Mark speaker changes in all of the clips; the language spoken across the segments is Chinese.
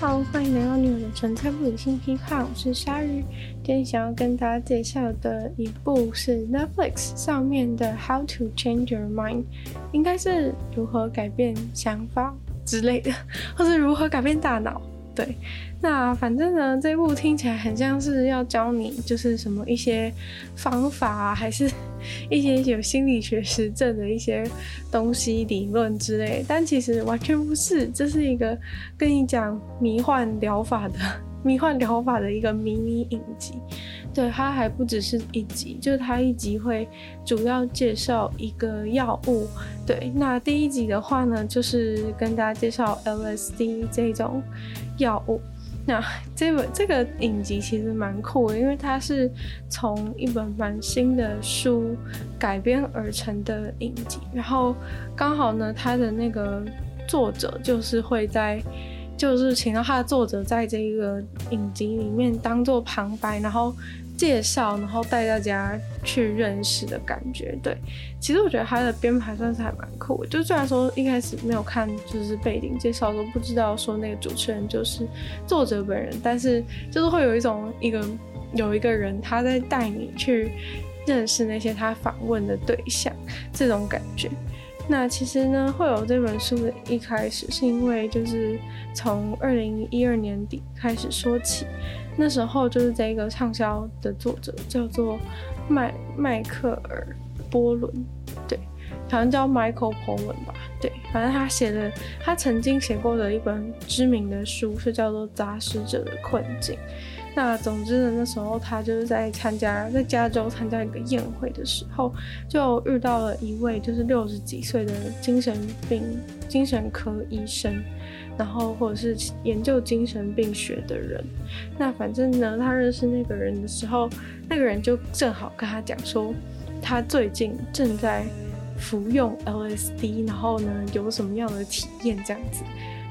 Speaker 1: 好，欢迎来到女友的纯粹不理性批判，我是鲨鱼。今天想要跟大家介绍的一部是 Netflix 上面的《How to Change Your Mind》，应该是如何改变想法之类的，或是如何改变大脑。对，那反正呢，这部听起来很像是要教你就是什么一些方法啊，还是 一些有心理学实证的一些东西理论之类，但其实完全不是，这是一个跟你讲迷幻疗法的 迷幻疗法的一个迷你影集。对，它还不只是一集，就是它一集会主要介绍一个药物。对，那第一集的话呢，就是跟大家介绍 LSD 这种药物。那这本这个影集其实蛮酷的，因为它是从一本蛮新的书改编而成的影集，然后刚好呢，它的那个作者就是会在。就是请到他的作者在这个影集里面当做旁白，然后介绍，然后带大家去认识的感觉。对，其实我觉得他的编排算是还蛮酷的。就虽然说一开始没有看，就是背景介绍都不知道说那个主持人就是作者本人，但是就是会有一种一个有一个人他在带你去认识那些他访问的对象这种感觉。那其实呢，会有这本书的一开始，是因为就是从二零一二年底开始说起，那时候就是这个畅销的作者叫做麦迈克尔波伦，对，好像叫 Michael Pollan 吧，对，反正他写的，他曾经写过的一本知名的书是叫做《杂食者的困境》。那总之呢，那时候他就是在参加在加州参加一个宴会的时候，就遇到了一位就是六十几岁的精神病精神科医生，然后或者是研究精神病学的人。那反正呢，他认识那个人的时候，那个人就正好跟他讲说，他最近正在服用 LSD，然后呢有什么样的体验这样子。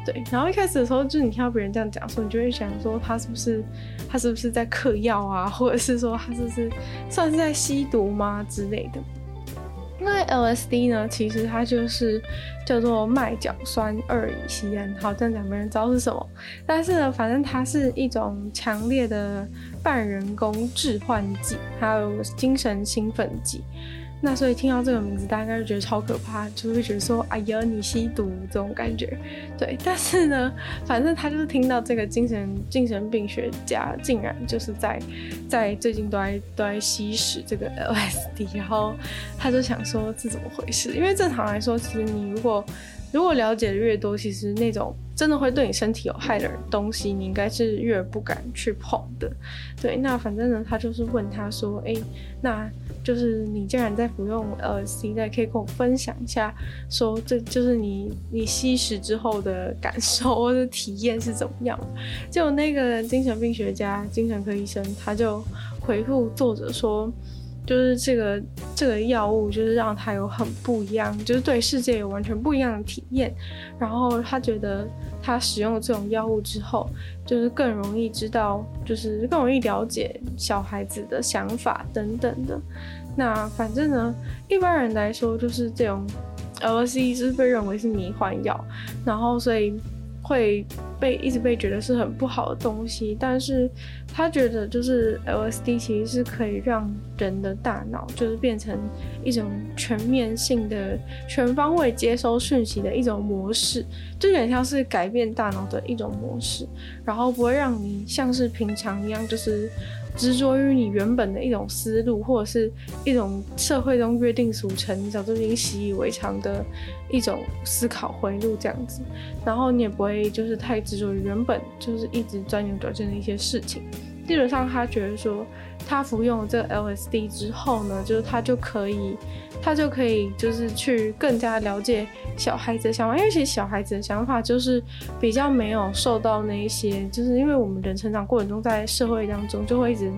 Speaker 1: 对，然后一开始的时候，就是你听到别人这样讲说，你就会想说他是不是他是不是在嗑药啊，或者是说他是不是算是在吸毒吗之类的？因为 LSD 呢，其实它就是叫做麦角酸二乙酰胺，好，这样讲没人知道是什么，但是呢，反正它是一种强烈的半人工致幻剂，还有精神兴奋剂。那所以听到这个名字，大家就觉得超可怕，就会觉得说：“哎呀，你吸毒这种感觉。”对，但是呢，反正他就是听到这个精神精神病学家竟然就是在在最近都在都在吸食这个 LSD，然后他就想说是怎么回事？因为正常来说，其实你如果如果了解的越多，其实那种真的会对你身体有害的东西，你应该是越不敢去碰的。对，那反正呢，他就是问他说：“哎、欸，那？”就是你既然在服用 LSD，那可以跟我分享一下，说这就是你你吸食之后的感受或者体验是怎么样？就那个精神病学家、精神科医生，他就回复作者说。就是这个这个药物，就是让他有很不一样，就是对世界有完全不一样的体验。然后他觉得他使用了这种药物之后，就是更容易知道，就是更容易了解小孩子的想法等等的。那反正呢，一般人来说，就是这种 LSD 是被认为是迷幻药，然后所以。会被一直被觉得是很不好的东西，但是他觉得就是 LSD 其实是可以让人的大脑就是变成一种全面性的、全方位接收讯息的一种模式，就有点像是改变大脑的一种模式，然后不会让你像是平常一样就是。执着于你原本的一种思路，或者是一种社会中约定俗成、你早就已经习以为常的一种思考回路这样子，然后你也不会就是太执着于原本就是一直钻牛角尖的一些事情。基本上，他觉得说，他服用了这个 LSD 之后呢，就是他就可以，他就可以就是去更加了解小孩子的想法，因为其实小孩子的想法就是比较没有受到那一些，就是因为我们人成长过程中在社会当中就会一直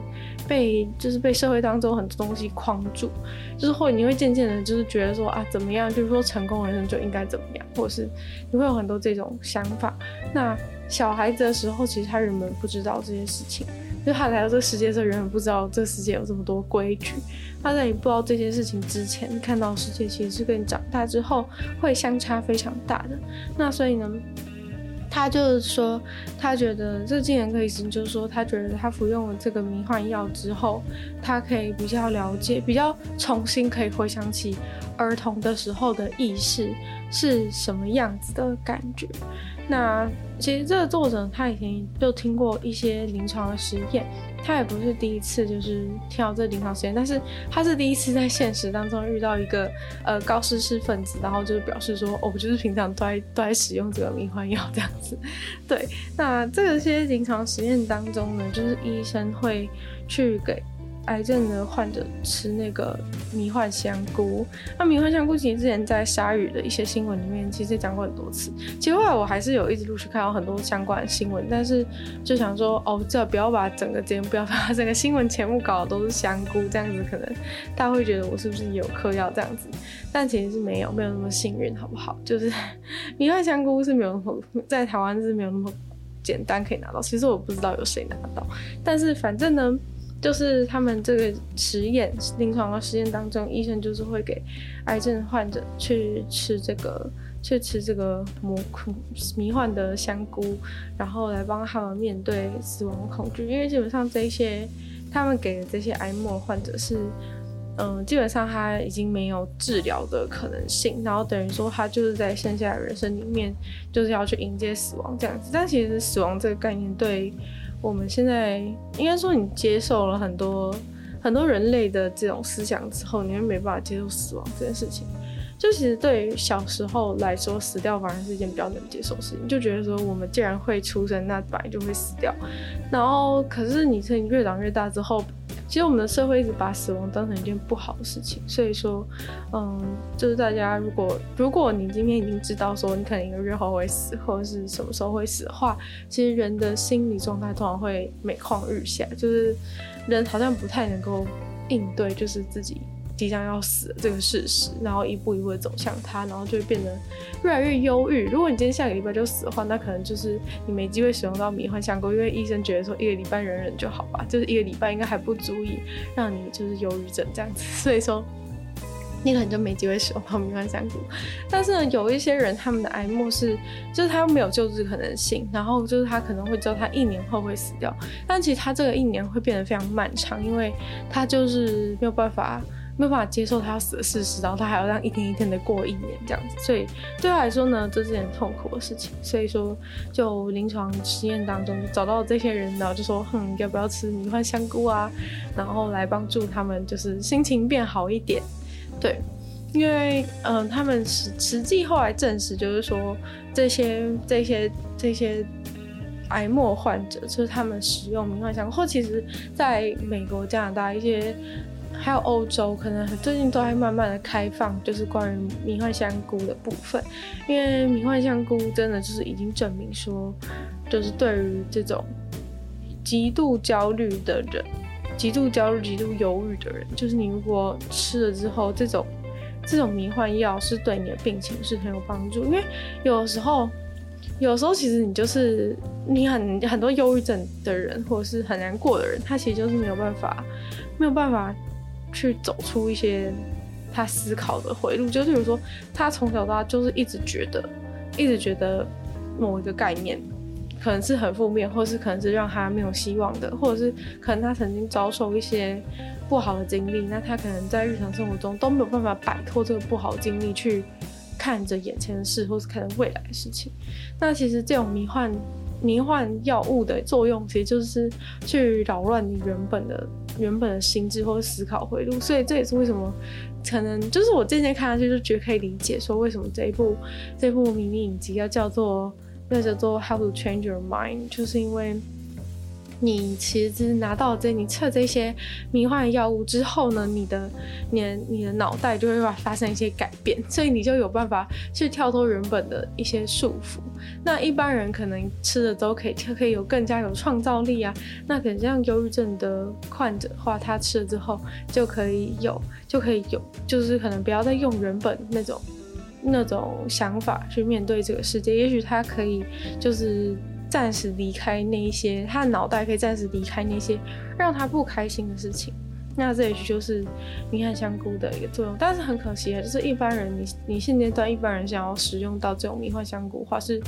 Speaker 1: 被就是被社会当中很多东西框住，就是会你会渐渐的就是觉得说啊怎么样，就是说成功人生就应该怎么样，或者是你会有很多这种想法。那小孩子的时候，其实他人们不知道这些事情。就他来到这个世界的时候，原本不知道这个世界有这么多规矩。他在你不知道这些事情之前，看到世界其实是跟你长大之后会相差非常大的。那所以呢，他就是说，他觉得这精神科医生就是说，他觉得他服用了这个迷幻药之后，他可以比较了解，比较重新可以回想起儿童的时候的意识是什么样子的感觉。那其实这个作者他以前就听过一些临床的实验。他也不是第一次就是听到这临床实验，但是他是第一次在现实当中遇到一个呃高知识分子，然后就是表示说，哦，我就是平常都在都在使用这个迷幻药这样子。对，那这些临床实验当中呢，就是医生会去给。癌症的患者吃那个迷幻香菇，那迷幻香菇其实之前在鲨鱼的一些新闻里面其实讲过很多次。其实后来我还是有一直陆续看到很多相关的新闻，但是就想说，哦，这不要把整个节目，不要把整个新闻全部搞的都是香菇，这样子可能大家会觉得我是不是有嗑药这样子？但其实是没有，没有那么幸运，好不好？就是 迷幻香菇是没有那么在台湾是没有那么简单可以拿到。其实我不知道有谁拿到，但是反正呢。就是他们这个实验临床的实验当中，医生就是会给癌症患者去吃这个，去吃这个魔迷幻的香菇，然后来帮他们面对死亡恐惧。因为基本上这些他们给的这些癌末患者是，嗯，基本上他已经没有治疗的可能性，然后等于说他就是在剩下的人生里面就是要去迎接死亡这样子。但其实死亡这个概念对。我们现在应该说，你接受了很多很多人类的这种思想之后，你会没办法接受死亡这件事情。就其实对于小时候来说，死掉反而是一件比较能接受的事情。就觉得说，我们既然会出生，那本来就会死掉。然后，可是你趁越长越大之后。其实我们的社会一直把死亡当成一件不好的事情，所以说，嗯，就是大家如果如果你今天已经知道说你可能一个月后会死，或者是什么时候会死的话，其实人的心理状态通常会每况日下，就是人好像不太能够应对，就是自己。即将要死的这个事实，然后一步一步的走向它，然后就会变得越来越忧郁。如果你今天下个礼拜就死的话，那可能就是你没机会使用到迷幻香菇，因为医生觉得说一个礼拜忍忍就好吧，就是一个礼拜应该还不足以让你就是忧郁症这样子，所以说你可能就没机会使用到迷幻香菇。但是呢，有一些人他们的癌末是就是他没有救治可能性，然后就是他可能会知道他一年后会死掉，但其实他这个一年会变得非常漫长，因为他就是没有办法。没有办法接受他要死的事实，然后他还要让一天一天的过一年这样子，所以对他来说呢，这是件痛苦的事情。所以说，就临床实验当中找到这些人，然后就说，哼，要不要吃迷幻香菇啊？然后来帮助他们，就是心情变好一点。对，因为嗯、他们实实际后来证实，就是说这些这些这些癌末患者，就是他们使用迷幻香菇，或其实在美国、加拿大一些。还有欧洲，可能最近都还慢慢的开放，就是关于迷幻香菇的部分，因为迷幻香菇真的就是已经证明说，就是对于这种极度焦虑的人、极度焦虑、极度忧郁的人，就是你如果吃了之后，这种这种迷幻药是对你的病情是很有帮助，因为有时候，有时候其实你就是你很很多忧郁症的人，或者是很难过的人，他其实就是没有办法，没有办法。去走出一些他思考的回路，就是比如说，他从小到大就是一直觉得，一直觉得某一个概念可能是很负面，或是可能是让他没有希望的，或者是可能他曾经遭受一些不好的经历，那他可能在日常生活中都没有办法摆脱这个不好的经历，去看着眼前的事，或是看着未来的事情。那其实这种迷幻迷幻药物的作用，其实就是去扰乱你原本的。原本的心智或思考回路，所以这也是为什么可能就是我渐渐看下去就觉得可以理解，说为什么这一部这部迷你影集要叫做要叫做 How to Change Your Mind，就是因为。你其实拿到这，你测这些迷幻药物之后呢，你的、你的、你的脑袋就会发生一些改变，所以你就有办法去跳脱原本的一些束缚。那一般人可能吃了都可以，就可以有更加有创造力啊。那可能像忧郁症的患者的话，他吃了之后就可以有，就可以有，就是可能不要再用原本那种那种想法去面对这个世界。也许他可以就是。暂时离开那一些，他的脑袋可以暂时离开那些让他不开心的事情，那这也许就是迷幻香菇的一个作用，但是很可惜啊，就是一般人你你现阶段一般人想要使用到这种迷幻香菇的话是。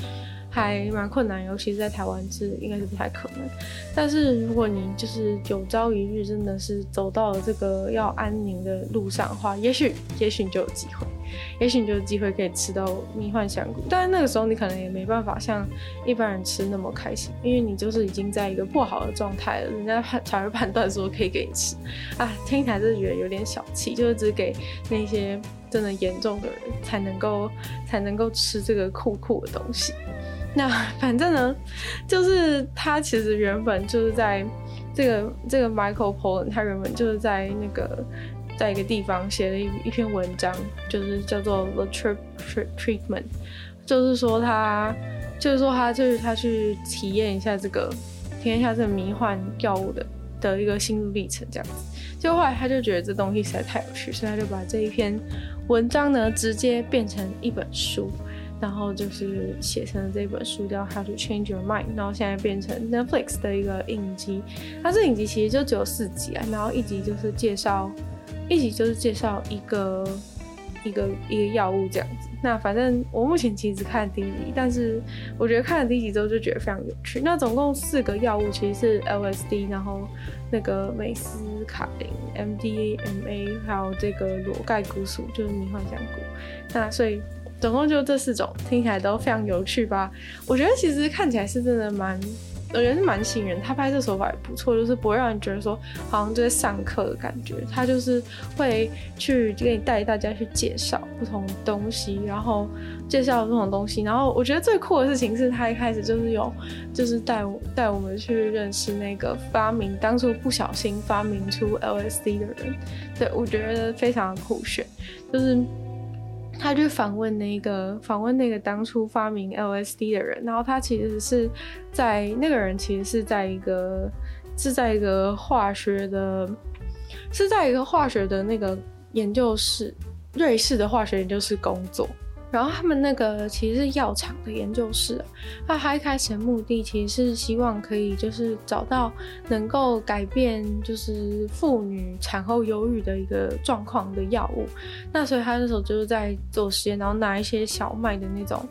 Speaker 1: 还蛮困难，尤其是在台湾是应该是不太可能。但是如果你就是有朝一日真的是走到了这个要安宁的路上的话，也许也许你就有机会，也许你就有机会可以吃到迷幻香菇。但是那个时候你可能也没办法像一般人吃那么开心，因为你就是已经在一个不好的状态了，人家才会判断说可以给你吃。啊，听起来就是觉得有点小气，就是只给那些真的严重的人才能够才能够吃这个酷酷的东西。那反正呢，就是他其实原本就是在这个这个 Michael Pollan，他原本就是在那个在一个地方写了一一篇文章，就是叫做 The Trip Treatment，就是说他就是说他就是他去体验一下这个体验一下这个迷幻药物的的一个心路历程这样子，就后来他就觉得这东西实在太有趣，所以他就把这一篇文章呢直接变成一本书。然后就是写成了这本书叫《How to Change Your Mind》，然后现在变成 Netflix 的一个影集。它这影集其实就只有四集啊，然后一集就是介绍，一集就是介绍一个一个一个药物这样子。那反正我目前其实只看第一集，但是我觉得看了第一集之后就觉得非常有趣。那总共四个药物其实是 LSD，然后那个美斯卡林 MDA、MA，还有这个裸盖骨素，就是迷幻香菇。那所以。总共就这四种，听起来都非常有趣吧？我觉得其实看起来是真的蛮，我觉得是蛮吸引人。他拍摄手法也不错，就是不会让人觉得说好像就在上课的感觉。他就是会去给你带大家去介绍不同东西，然后介绍不同东西。然后我觉得最酷的事情是他一开始就是有，就是带我带我们去认识那个发明当初不小心发明出 LSD 的人。对，我觉得非常的酷炫，就是。他去访问那个访问那个当初发明 LSD 的人，然后他其实是在那个人其实是在一个是在一个化学的，是在一个化学的那个研究室，瑞士的化学研究室工作。然后他们那个其实是药厂的研究室，那他一开始的目的其实是希望可以就是找到能够改变就是妇女产后忧郁的一个状况的药物，那所以他那时候就是在做实验，然后拿一些小麦的那种。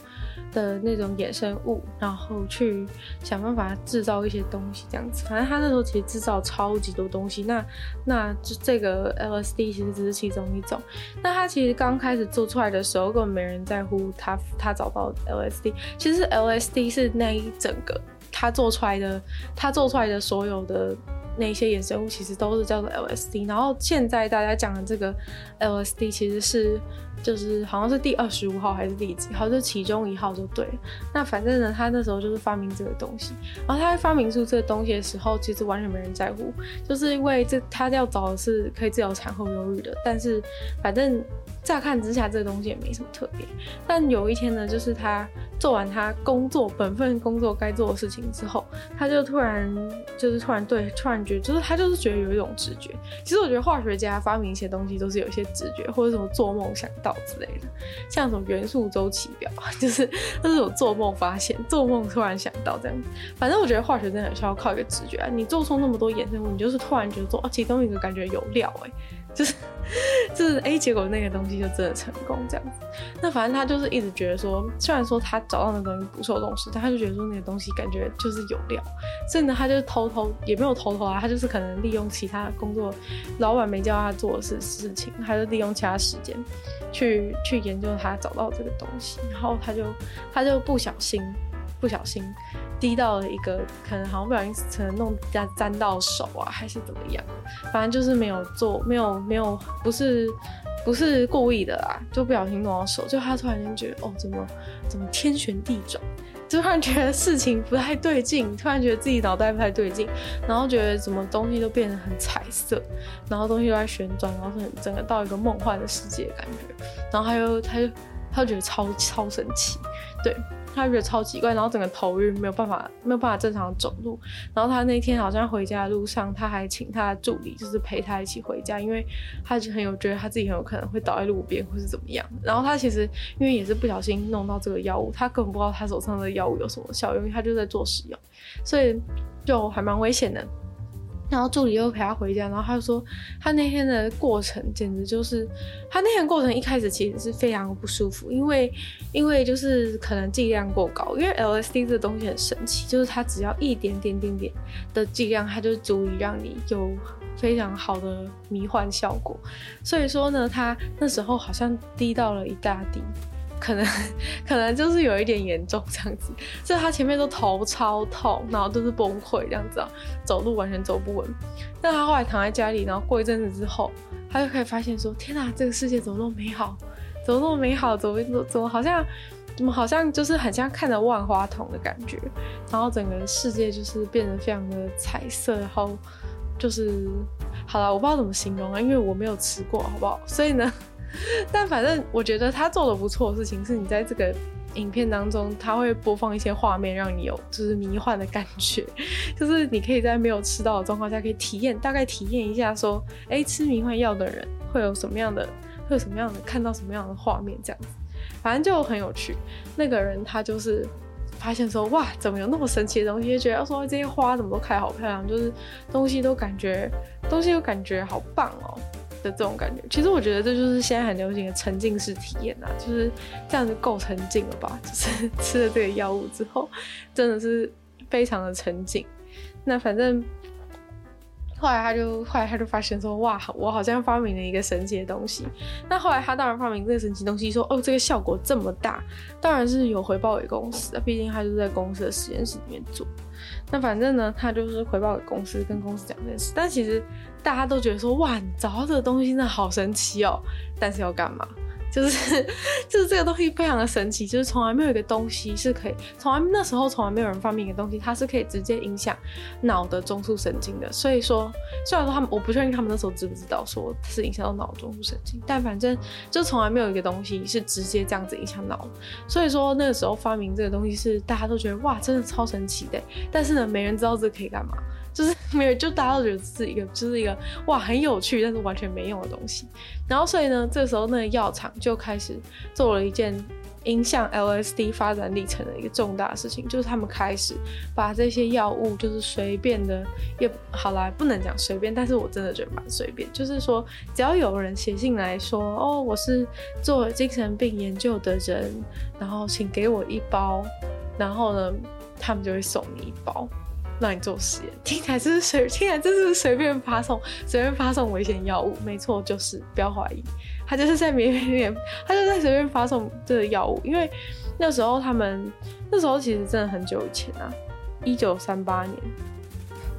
Speaker 1: 的那种衍生物，然后去想办法制造一些东西，这样子。反正他那时候其实制造超级多东西。那那这这个 LSD 其实只是其中一种。那他其实刚开始做出来的时候，根本没人在乎他他找到 LSD。其实 LSD 是那一整个他做出来的，他做出来的所有的。那些衍生物其实都是叫做 LSD，然后现在大家讲的这个 LSD 其实是就是好像是第二十五号还是第几号，就其中一号就对了。那反正呢，他那时候就是发明这个东西，然后他在发明出这个东西的时候，其实完全没人在乎，就是因为这他要找的是可以治疗产后忧郁的，但是反正。乍看之下，这个东西也没什么特别。但有一天呢，就是他做完他工作本分工作该做的事情之后，他就突然就是突然对，突然觉得就是他就是觉得有一种直觉。其实我觉得化学家发明一些东西都是有一些直觉，或者什么做梦想到之类的，像什么元素周期表，就是都是有做梦发现，做梦突然想到这样。反正我觉得化学真的很需要靠一个直觉啊。你做出那么多衍生物，你就是突然觉得说哦，其中一个感觉有料哎、就是 就是哎，结果那个东西就真的成功这样子。那反正他就是一直觉得说，虽然说他找到那东西不受重视，但他就觉得说那个东西感觉就是有料，所以呢，他就偷偷也没有偷偷啊，他就是可能利用其他工作，老板没叫他做的事事情，他就利用其他时间去去研究他找到这个东西，然后他就他就不小心不小心。滴到了一个可能好像不小心可能弄沾沾到手啊，还是怎么样？反正就是没有做，没有没有，不是不是故意的啦，就不小心弄到手。就他突然间觉得，哦，怎么怎么天旋地转？就突然觉得事情不太对劲，突然觉得自己脑袋不太对劲，然后觉得什么东西都变得很彩色，然后东西都在旋转，然后很整个到一个梦幻的世界感觉。然后他又他就他就觉得超超神奇，对。他觉得超奇怪，然后整个头晕，没有办法，没有办法正常走路。然后他那天好像回家的路上，他还请他的助理就是陪他一起回家，因为他就很有觉得他自己很有可能会倒在路边或是怎么样。然后他其实因为也是不小心弄到这个药物，他根本不知道他手上的药物有什么效用，因为他就在做实验，所以就还蛮危险的。然后助理又陪他回家，然后他就说，他那天的过程简直就是，他那天过程一开始其实是非常不舒服，因为因为就是可能剂量过高，因为 LSD 这东西很神奇，就是它只要一点点点点的剂量，它就足以让你有非常好的迷幻效果。所以说呢，他那时候好像滴到了一大滴。可能 可能就是有一点严重这样子，就他前面都头超痛，然后都是崩溃这样子啊，走路完全走不稳。但他后来躺在家里，然后过一阵子之后，他就可以发现说：天哪，这个世界怎么那么美好？怎么那么美好？怎么怎么好像怎么好像就是很像看着万花筒的感觉，然后整个世界就是变得非常的彩色，然后就是好了，我不知道怎么形容啊，因为我没有吃过，好不好？所以呢。但反正我觉得他做的不错的事情是，你在这个影片当中，他会播放一些画面，让你有就是迷幻的感觉，就是你可以在没有吃到的状况下，可以体验大概体验一下，说，哎，吃迷幻药的人会有什么样的，会有什么样的看到什么样的画面，这样子，反正就很有趣。那个人他就是发现说，哇，怎么有那么神奇的东西？觉得说这些花怎么都开好漂亮，就是东西都感觉东西都感觉好棒哦。的这种感觉，其实我觉得这就是现在很流行的沉浸式体验啊，就是这样子够沉浸了吧？就是 吃了这个药物之后，真的是非常的沉浸。那反正后来他就后来他就发现说，哇，我好像发明了一个神奇的东西。那后来他当然发明这个神奇东西，说哦，这个效果这么大，当然是有回报给公司的，毕竟他就在公司的实验室里面做。那反正呢，他就是回报给公司，跟公司讲这件事。但其实大家都觉得说，哇，你找到这个东西真的好神奇哦。但是要干嘛？就是 就是这个东西非常的神奇，就是从来没有一个东西是可以，从来那时候从来没有人发明一个东西，它是可以直接影响脑的中枢神经的。所以说，虽然说他们，我不确定他们那时候知不知道说是影响到脑中枢神经，但反正就从来没有一个东西是直接这样子影响脑。所以说那个时候发明这个东西是大家都觉得哇，真的超神奇的。但是呢，没人知道这可以干嘛。就是 没有，就大家都觉得是一个，就是一个哇很有趣，但是完全没用的东西。然后所以呢，这时候那个药厂就开始做了一件影响 LSD 发展历程的一个重大事情，就是他们开始把这些药物就是随便的也好啦，不能讲随便，但是我真的觉得蛮随便。就是说，只要有人写信来说，哦，我是做精神病研究的人，然后请给我一包，然后呢，他们就会送你一包。让你做实验，听起来就是随，听起来就是随便发送，随便发送危险药物，没错，就是不要怀疑，他就是在里面，他就在随便发送这个药物，因为那时候他们那时候其实真的很久以前啊，一九三八年，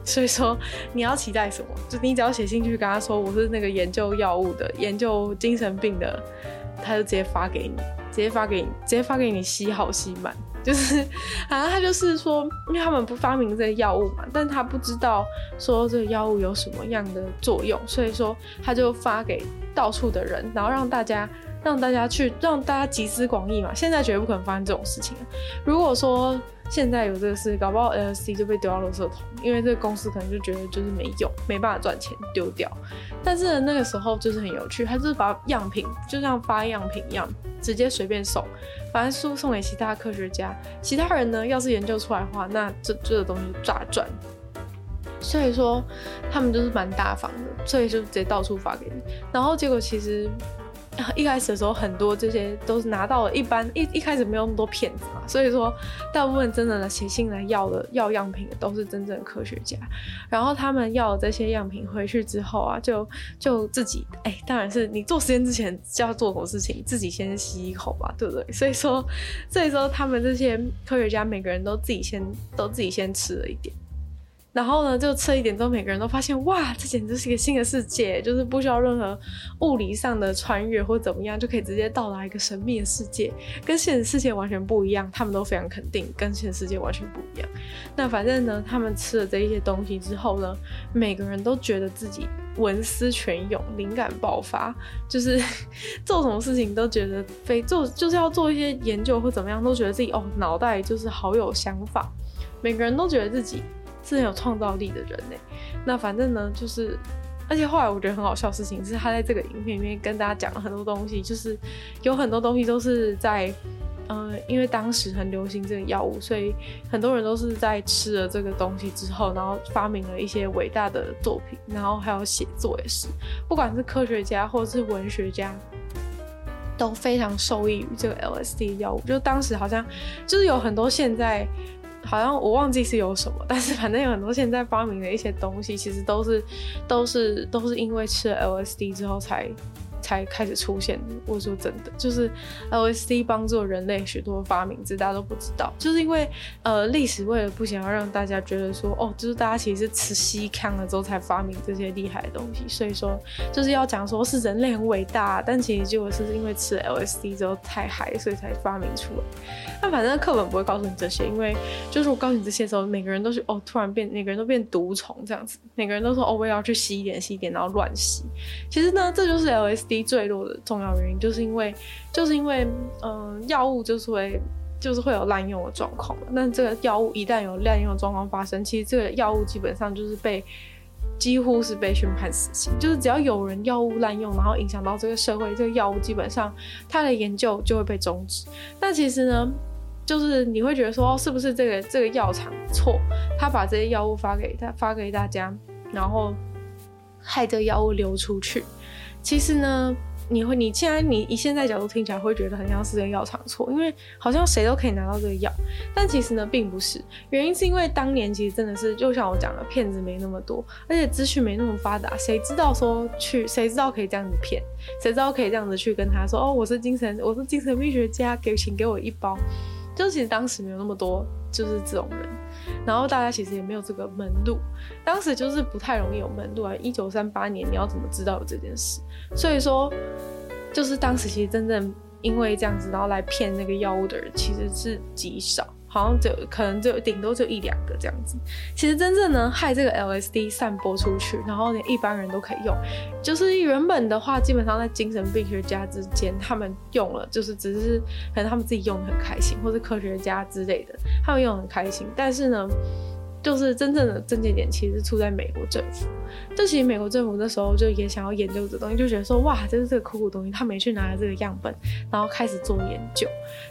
Speaker 1: 所以说你要期待什么？就你只要写信去跟他说我是那个研究药物的，研究精神病的，他就直接发给你，直接发给你，直接发给你，吸好吸满。就是，好像他就是说，因为他们不发明这个药物嘛，但他不知道说这个药物有什么样的作用，所以说他就发给到处的人，然后让大家让大家去让大家集思广益嘛。现在绝对不可能发生这种事情。如果说现在有这个事，搞不好 LSD 就被丢到垃圾桶，因为这个公司可能就觉得就是没用，没办法赚钱，丢掉。但是那个时候就是很有趣，他就是把样品就像发样品一样，直接随便送。把书送给其他科学家，其他人呢，要是研究出来的话，那这这个东西就大赚。所以说，他们就是蛮大方的，所以就直接到处发给你。然后结果其实。一开始的时候，很多这些都是拿到了，一般一一开始没有那么多骗子嘛，所以说大部分真的写信来要的要样品的都是真正的科学家，然后他们要这些样品回去之后啊，就就自己哎、当然是你做实验之前就要做什么事情，自己先吸一口吧，对不对？所以说，所以说他们这些科学家每个人都自己先都自己先吃了一点。然后呢，就吃一点之后，每个人都发现，哇，这简直是一个新的世界，就是不需要任何物理上的穿越或怎么样，就可以直接到达一个神秘的世界，跟现实世界完全不一样。他们都非常肯定，跟现实世界完全不一样。那反正呢，他们吃了这一些东西之后呢，每个人都觉得自己文思泉涌，灵感爆发，就是 做什么事情都觉得非做就是要做一些研究或怎么样，都觉得自己哦，脑袋就是好有想法。每个人都觉得自己。是很有创造力的人呢。那反正呢，就是，而且后来我觉得很好笑的事情是，他在这个影片里面跟大家讲了很多东西，就是有很多东西都是在嗯、呃，因为当时很流行这个药物，所以很多人都是在吃了这个东西之后，然后发明了一些伟大的作品，然后还有写作也是，不管是科学家或者是文学家，都非常受益于这个 LSD 药物。就当时好像就是有很多现在好像我忘记是有什么，但是反正有很多现在发明的一些东西，其实都是都是都是因为吃了 LSD 之后才。才开始出现。我说真的，就是 LSD 帮助人类许多发明，这大家都不知道。就是因为呃，历史为了不想要让大家觉得说，哦，就是大家其实是吃西康了之后才发明这些厉害的东西，所以说就是要讲说是人类很伟大，但其实结果是因为吃 LSD 之后太嗨，所以才发明出来。那反正课本不会告诉你这些，因为就是我告诉你这些时候，每个人都是哦，突然变，每个人都变毒虫这样子，每个人都说哦，我要去吸一点，吸一点，然后乱吸。其实呢，这就是 LSD。低坠落的重要原因，就是因为，就是因为，嗯、药物就是会，就是会有滥用的状况。那这个药物一旦有滥用的状况发生，其实这个药物基本上就是被，几乎是被宣判死刑。就是只要有人药物滥用，然后影响到这个社会，这个药物基本上它的研究就会被终止。那其实呢，就是你会觉得说，是不是这个这个药厂错？他把这些药物发给他，发给大家，然后害这药物流出去。其实呢，你会，你现在你以现在角度听起来会觉得很像是这个药厂错，因为好像谁都可以拿到这个药，但其实呢，并不是。原因是因为当年其实真的是，就像我讲的，骗子没那么多，而且资讯没那么发达，谁知道说去，谁知道可以这样子骗，谁知道可以这样子去跟他说，哦，我是精神，我是精神病学家，给请给我一包。就其实当时没有那么多，就是这种人，然后大家其实也没有这个门路，当时就是不太容易有门路啊。一九三八年，你要怎么知道有这件事？所以说，就是当时其实真正因为这样子，然后来骗那个药物的人，其实是极少。好像就可能就顶多就一两个这样子。其实真正能，害这个 LSD 散播出去，然后连一般人都可以用。就是原本的话，基本上在精神病学家之间，他们用了，就是只是可能他们自己用的很开心，或是科学家之类的，他们用的很开心。但是呢。就是真正的症结点，其实出在美国政府。就其实美国政府那时候就也想要研究这东西，就觉得说哇，这是这个酷酷东西，他没去拿这个样本，然后开始做研究。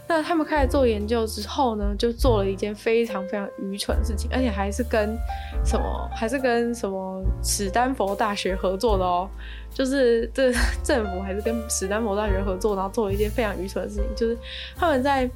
Speaker 1: 那他们开始做研究之后呢，就做了一件非常非常愚蠢的事情，而且还是跟什么，还是跟什么史丹佛大学合作的哦。就是这 政府还是跟史丹佛大学合作，然后做了一件非常愚蠢的事情，就是他们在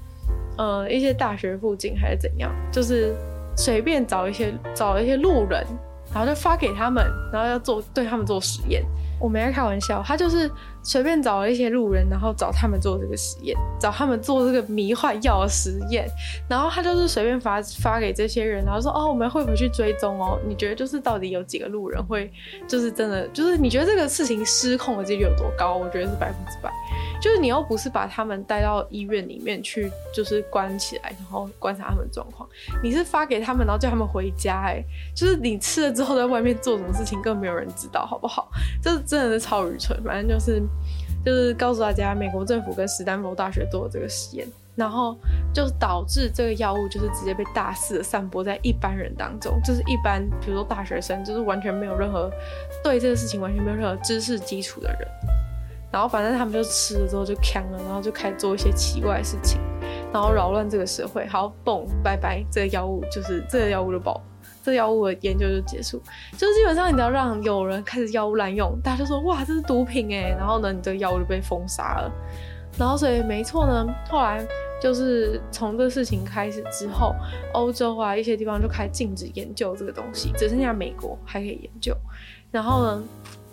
Speaker 1: 呃一些大学附近还是怎样，就是。随便找一些找一些路人，然后就发给他们，然后要做对他们做实验。我没在开玩笑，他就是随便找了一些路人，然后找他们做这个实验，找他们做这个迷幻药实验。然后他就是随便发发给这些人，然后说：“哦，我们会回去追踪哦。你觉得就是到底有几个路人会，就是真的，就是你觉得这个事情失控的几率有多高？我觉得是百分之百。”就是你又不是把他们带到医院里面去，就是关起来，然后观察他们状况。你是发给他们，然后叫他们回家。哎，就是你吃了之后在外面做什么事情，更没有人知道，好不好？这真的是超愚蠢。反正就是，就是告诉大家，美国政府跟史丹佛大学做的这个实验，然后就导致这个药物就是直接被大肆的散播在一般人当中，就是一般，比如说大学生，就是完全没有任何对这个事情完全没有任何知识基础的人。然后反正他们就吃了之后就锵了，然后就开始做一些奇怪的事情，然后扰乱这个社会。好，嘣，拜拜，这个药物就是这个药物的爆，这药物的研究就结束。就是基本上你只要让有人开始药物滥用，大家就说哇，这是毒品哎，然后呢，你这个药物就被封杀了。然后所以没错呢，后来就是从这个事情开始之后，欧洲啊一些地方就开始禁止研究这个东西，只剩下美国还可以研究。然后呢？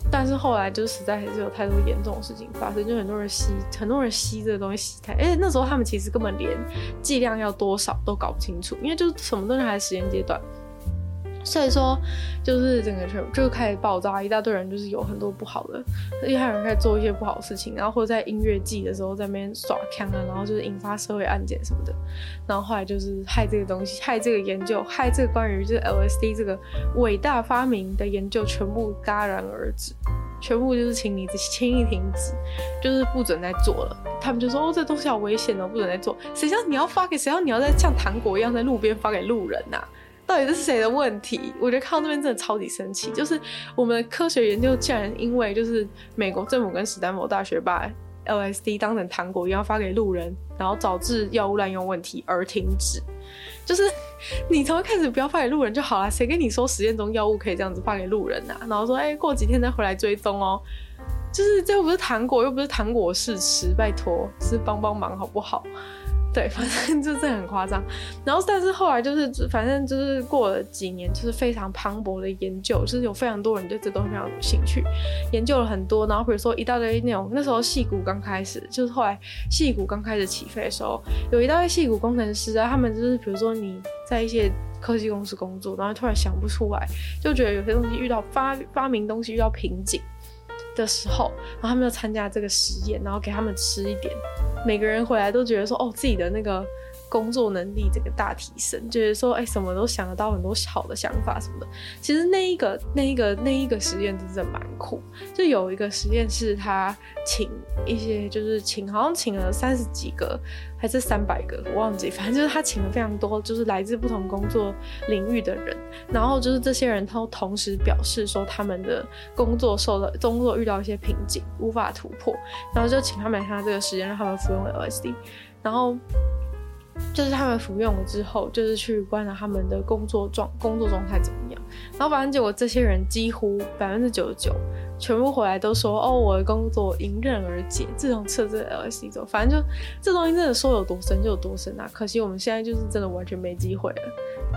Speaker 1: 但是后来就实在还是有太多严重的事情发生，就很多人吸，很多人吸这个东西吸太，而且那时候他们其实根本连剂量要多少都搞不清楚，因为就是什么东西还在实验阶段。所以说，就是整个全就开始爆炸，一大堆人就是有很多不好的，厉害人开始做一些不好的事情，然后或者在音乐季的时候在那边耍枪啊，然后就是引发社会案件什么的，然后后来就是害这个东西，害这个研究，害这个关于就是 LSD 这个伟大发明的研究全部戛然而止，全部就是请你轻易停止，就是不准再做了。他们就说哦，这东西好危险哦，不准再做。谁叫你要发给谁要你要在像糖果一样在路边发给路人呐、啊？到底是谁的问题？我觉得看到这边真的超级生气，就是我们的科学研究竟然因为就是美国政府跟史丹佛大学把 LSD 当成糖果一样发给路人，然后导致药物滥用问题而停止。就是你从一开始不要发给路人就好了，谁跟你说实验中药物可以这样子发给路人啊？然后说，哎、欸，过几天再回来追踪哦。就是这又不是糖果，又不是糖果试吃，拜托，是帮帮忙好不好？对，反正 就是很夸张。然后，但是后来就是，反正就是过了几年，就是非常磅礴的研究，就是有非常多人对这东西非常有兴趣，研究了很多。然后比如说一大堆那种，那时候矽谷刚开始，就是后来矽谷刚开始起飞的时候，有一大堆矽谷工程师啊，他们就是比如说你在一些科技公司工作，然后突然想不出来，就觉得有些东西遇到发发明东西遇到瓶颈的时候，然后他们就参加这个实验，然后给他们吃一点。每个人回来都觉得说，哦，自己的那个工作能力这个大提升，就是说，哎，什么都想得到，很多好的想法什么的。其实那一个、那一个、那一个实验真的蛮酷。就有一个实验室，他请一些，就是请，好像请了三十几个，还是三百个，我忘记，反正就是他请了非常多，就是来自不同工作领域的人。然后就是这些人都同时表示说，他们的工作受到工作遇到一些瓶颈，无法突破。然后就请他们来参加这个实验，让他们服用 LSD，然后。就是他们服用了之后，就是去观察他们的工作状工作状态怎么样，然后反正结果这些人几乎百分之九十九。全部回来都说哦，我的工作迎刃而解。自从测这个 LSD 之后，反正就这东西真的说有多深就有多深啊！可惜我们现在就是真的完全没机会了，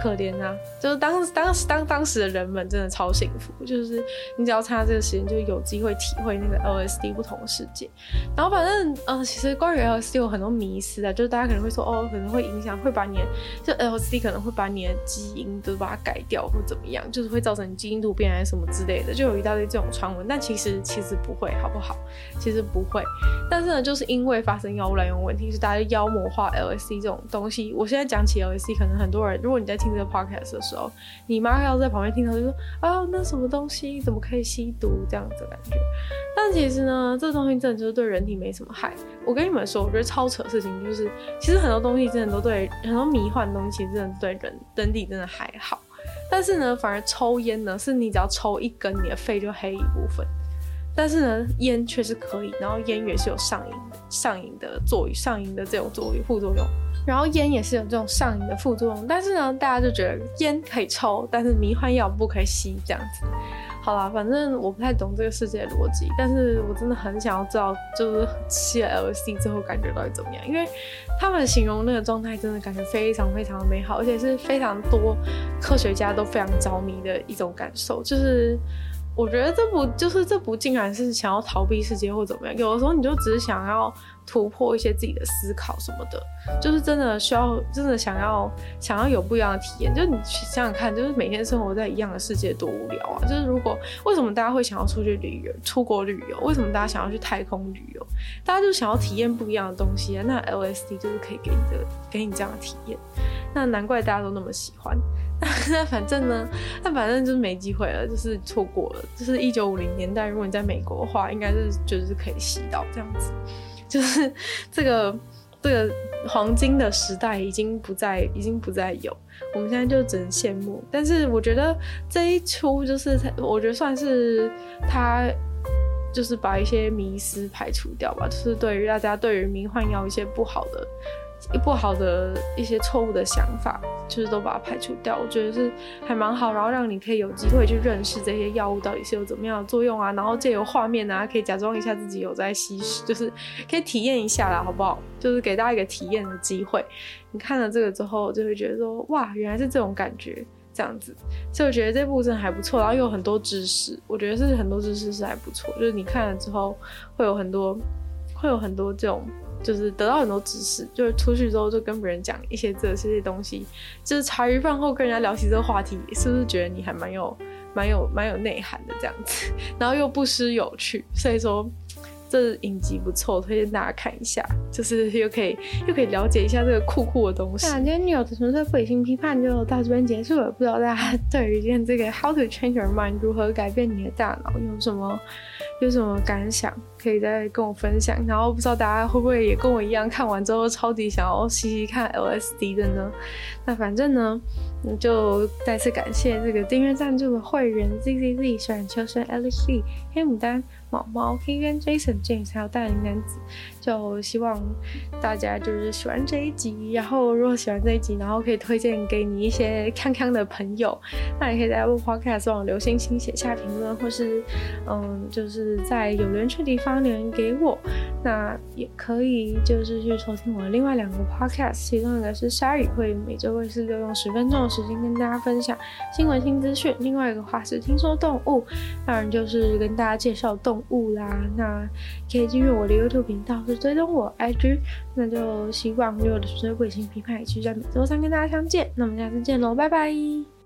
Speaker 1: 可怜啊！就是当当时当当时的人们真的超幸福，就是你只要参加这个实验，就有机会体会那个 LSD 不同的世界。然后反正呃，其实关于 LSD 有很多迷思啊，就是大家可能会说哦，可能会影响，会把你的就 LSD 可能会把你的基因都把它改掉或怎么样，就是会造成基因突变还是什么之类的，就有一大堆这种传闻。但其实其实不会，好不好？其实不会。但是呢，就是因为发生药物滥用问题，是大家妖魔化 LSD 这种东西。我现在讲起 LSD，可能很多人，如果你在听这个 podcast 的时候，你妈要在旁边听到就说：“啊，那什么东西怎么可以吸毒？”这样子感觉。但其实呢，这东西真的就是对人体没什么害。我跟你们说，我觉得超扯的事情就是，其实很多东西真的都对很多迷幻的东西，真的对人人体真的还好。但是呢，反而抽烟呢，是你只要抽一根，你的肺就黑一部分。但是呢，烟确实可以，然后烟也是有上瘾、上瘾的作用、上瘾的这种作用、副作用。然后烟也是有这种上瘾的副作用。但是呢，大家就觉得烟可以抽，但是迷幻药不可以吸，这样子。好啦，反正我不太懂这个世界逻辑，但是我真的很想要知道，就是吸了 LSD 之后感觉到底怎么样？因为他们形容那个状态，真的感觉非常非常美好，而且是非常多科学家都非常着迷的一种感受，就是。我觉得这不就是这不竟然是想要逃避世界或怎么样？有的时候你就只是想要突破一些自己的思考什么的，就是真的需要，真的想要想要有不一样的体验。就你想想看，就是每天生活在一样的世界多无聊啊！就是如果为什么大家会想要出去旅游、出国旅游？为什么大家想要去太空旅游？大家就想要体验不一样的东西啊！那 LSD 就是可以给你的，给你这样的体验。那难怪大家都那么喜欢。那反正呢，那反正就是没机会了，就是错过了。就是一九五零年代，如果你在美国的话，应该是就是可以吸到这样子。就是这个这个黄金的时代已经不再，已经不再有。我们现在就只能羡慕。但是我觉得这一出就是，我觉得算是他就是把一些迷思排除掉吧。就是对于大家对于迷幻药一些不好的。不好的一些错误的想法，就是都把它排除掉，我觉得是还蛮好，然后让你可以有机会去认识这些药物到底是有怎么样的作用啊，然后借由画面啊，可以假装一下自己有在吸食，就是可以体验一下啦，好不好？就是给大家一个体验的机会。你看了这个之后，就会觉得说，哇，原来是这种感觉，这样子，所以我觉得这部真的还不错，然后又有很多知识，我觉得是很多知识是还不错，就是你看了之后会有很多，会有很多这种。就是得到很多知识，就是出去之后就跟别人讲一些这些东西，就是茶余饭后跟人家聊起这个话题，是不是觉得你还蛮有、蛮有、蛮有内涵的这样子？然后又不失有趣，所以说这影集不错，推荐大家看一下，就是又可以又可以了解一下这个酷酷的东西。那今天女友的纯粹不理性批判就到这边结束了，不知道大家对于今天这个 How to Change Your Mind 如何改变你的大脑有什么？有什么感想，可以再跟我分享。然后不知道大家会不会也跟我一样，看完之后超级想要细细看 LSD 的呢？那反正呢，就再次感谢这个订阅赞助的会员 ZZZ、小冉秋生、LXD、黑牡丹。毛毛 K 跟 Jason James 还有大龄男子，就希望大家就是喜欢这一集，然后如果喜欢这一集，然后可以推荐给你一些康康的朋友，那也可以在 Apple Podcast 上留星星写下评论，或是嗯，就是在有缘的地方留言给我。那也可以就是去收听我的另外两个 Podcast，其中一个是鲨鱼，会每周会是利用十分钟的时间跟大家分享新闻新资讯；另外一个话是听说动物，当然就是跟大家介绍动物。物啦，那可以进入我的 YouTube 频道，追踪我 IG，那就希望我的所有鬼性批判，也期待每周三跟大家相见，那我们下次见喽，拜拜。